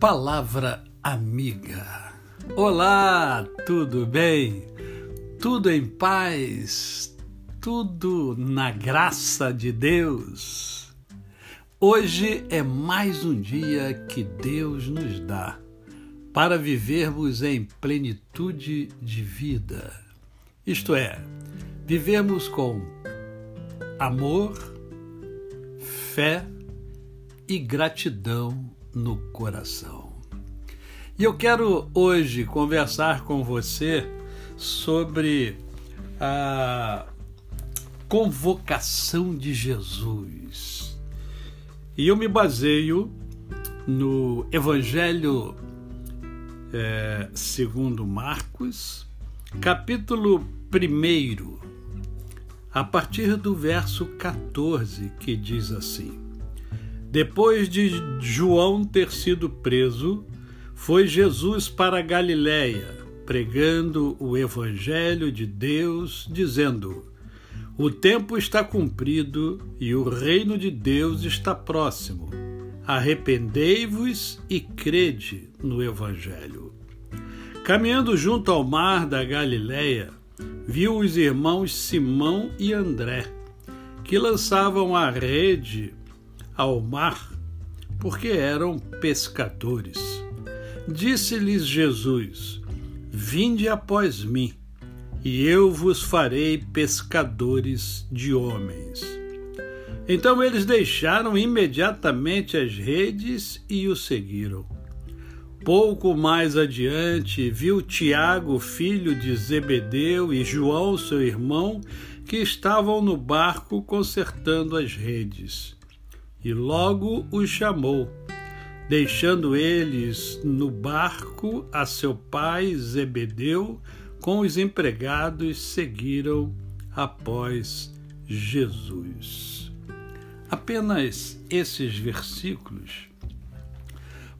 Palavra amiga. Olá, tudo bem? Tudo em paz? Tudo na graça de Deus? Hoje é mais um dia que Deus nos dá para vivermos em plenitude de vida. Isto é, vivermos com amor, fé e gratidão no coração. E eu quero hoje conversar com você sobre a convocação de Jesus. E eu me baseio no Evangelho é, segundo Marcos, capítulo 1, a partir do verso 14, que diz assim: Depois de João ter sido preso, foi Jesus para Galiléia, pregando o evangelho de Deus, dizendo: O tempo está cumprido e o reino de Deus está próximo. Arrependei-vos e crede no evangelho. Caminhando junto ao mar da Galiléia, viu os irmãos Simão e André, que lançavam a rede ao mar, porque eram pescadores. Disse-lhes Jesus: Vinde após mim, e eu vos farei pescadores de homens. Então eles deixaram imediatamente as redes e o seguiram. Pouco mais adiante, viu Tiago, filho de Zebedeu, e João, seu irmão, que estavam no barco consertando as redes. E logo os chamou, deixando eles no barco a seu pai Zebedeu, com os empregados, seguiram após Jesus. Apenas esses versículos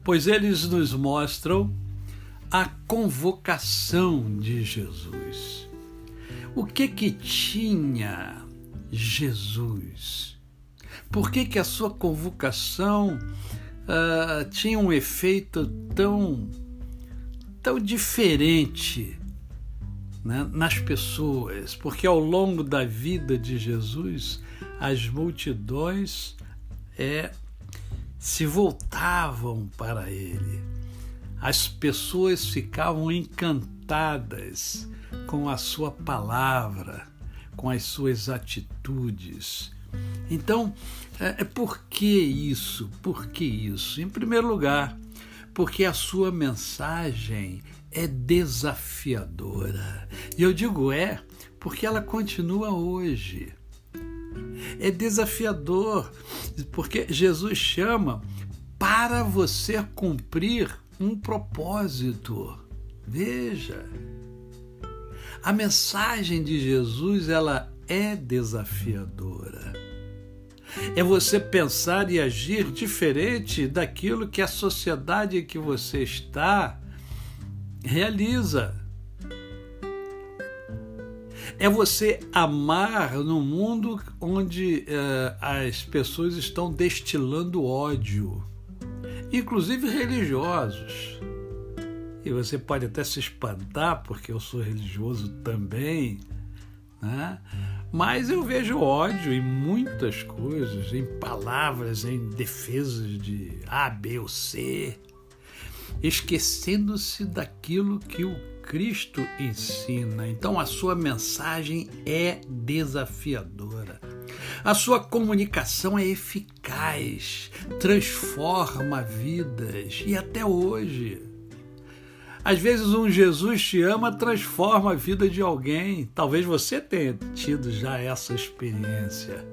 pois eles nos mostram a convocação de Jesus. O que que tinha Jesus? Por que que a sua convocação uh, tinha um efeito tão tão diferente né, nas pessoas? Porque ao longo da vida de Jesus, as multidões é, se voltavam para ele. As pessoas ficavam encantadas com a sua palavra, com as suas atitudes. Então, é, é por que isso? Por que isso? Em primeiro lugar, porque a sua mensagem é desafiadora. E eu digo é porque ela continua hoje é desafiador, porque Jesus chama para você cumprir um propósito. Veja, a mensagem de Jesus ela é desafiadora. É você pensar e agir diferente daquilo que a sociedade em que você está realiza é você amar no mundo onde uh, as pessoas estão destilando ódio, inclusive religiosos. E você pode até se espantar, porque eu sou religioso também, né? Mas eu vejo ódio em muitas coisas, em palavras, em defesas de A, B ou C, esquecendo-se daquilo que o Cristo ensina. Então a sua mensagem é desafiadora. A sua comunicação é eficaz, transforma vidas e até hoje. Às vezes um Jesus te ama transforma a vida de alguém. Talvez você tenha tido já essa experiência.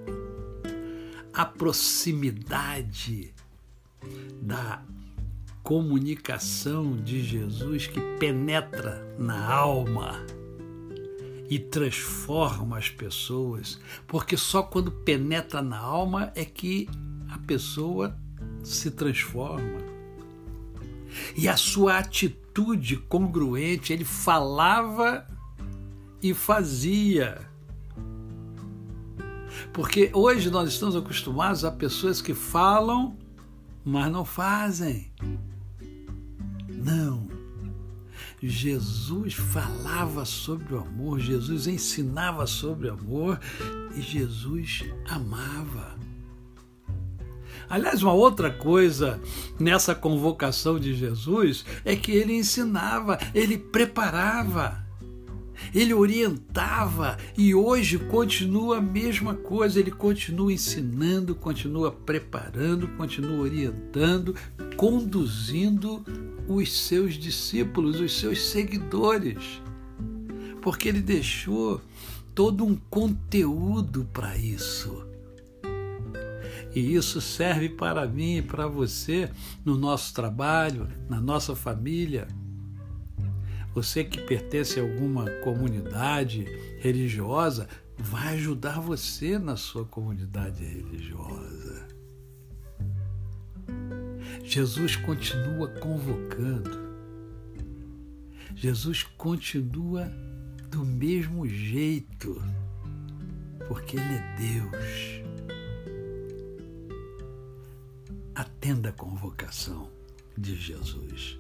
A proximidade da comunicação de Jesus que penetra na alma e transforma as pessoas, porque só quando penetra na alma é que a pessoa se transforma. E a sua atitude congruente, ele falava e fazia. Porque hoje nós estamos acostumados a pessoas que falam, mas não fazem. Não. Jesus falava sobre o amor, Jesus ensinava sobre o amor e Jesus amava. Aliás, uma outra coisa nessa convocação de Jesus é que ele ensinava, ele preparava, ele orientava e hoje continua a mesma coisa. Ele continua ensinando, continua preparando, continua orientando, conduzindo os seus discípulos, os seus seguidores. Porque ele deixou todo um conteúdo para isso. E isso serve para mim e para você no nosso trabalho, na nossa família. Você que pertence a alguma comunidade religiosa, vai ajudar você na sua comunidade religiosa. Jesus continua convocando. Jesus continua do mesmo jeito, porque Ele é Deus. Atenda a convocação de Jesus.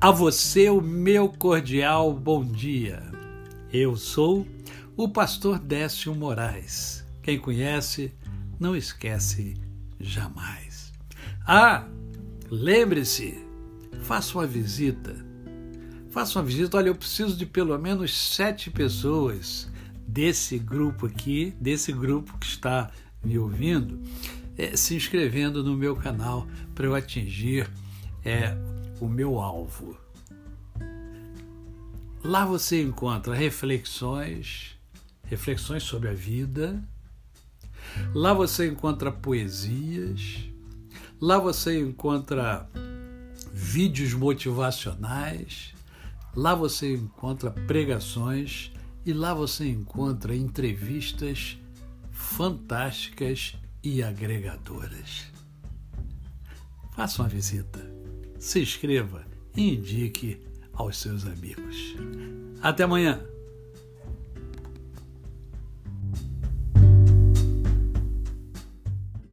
A você o meu cordial bom dia. Eu sou o pastor Décio Moraes. Quem conhece, não esquece jamais. Ah, lembre-se, faça uma visita. Faça uma visita. Olha, eu preciso de pelo menos sete pessoas desse grupo aqui, desse grupo que está me ouvindo, é, se inscrevendo no meu canal para eu atingir é, o meu alvo. Lá você encontra reflexões, reflexões sobre a vida. Lá você encontra poesias. Lá você encontra vídeos motivacionais. Lá você encontra pregações e lá você encontra entrevistas fantásticas e agregadoras. Faça uma visita se inscreva e indique aos seus amigos. Até amanhã!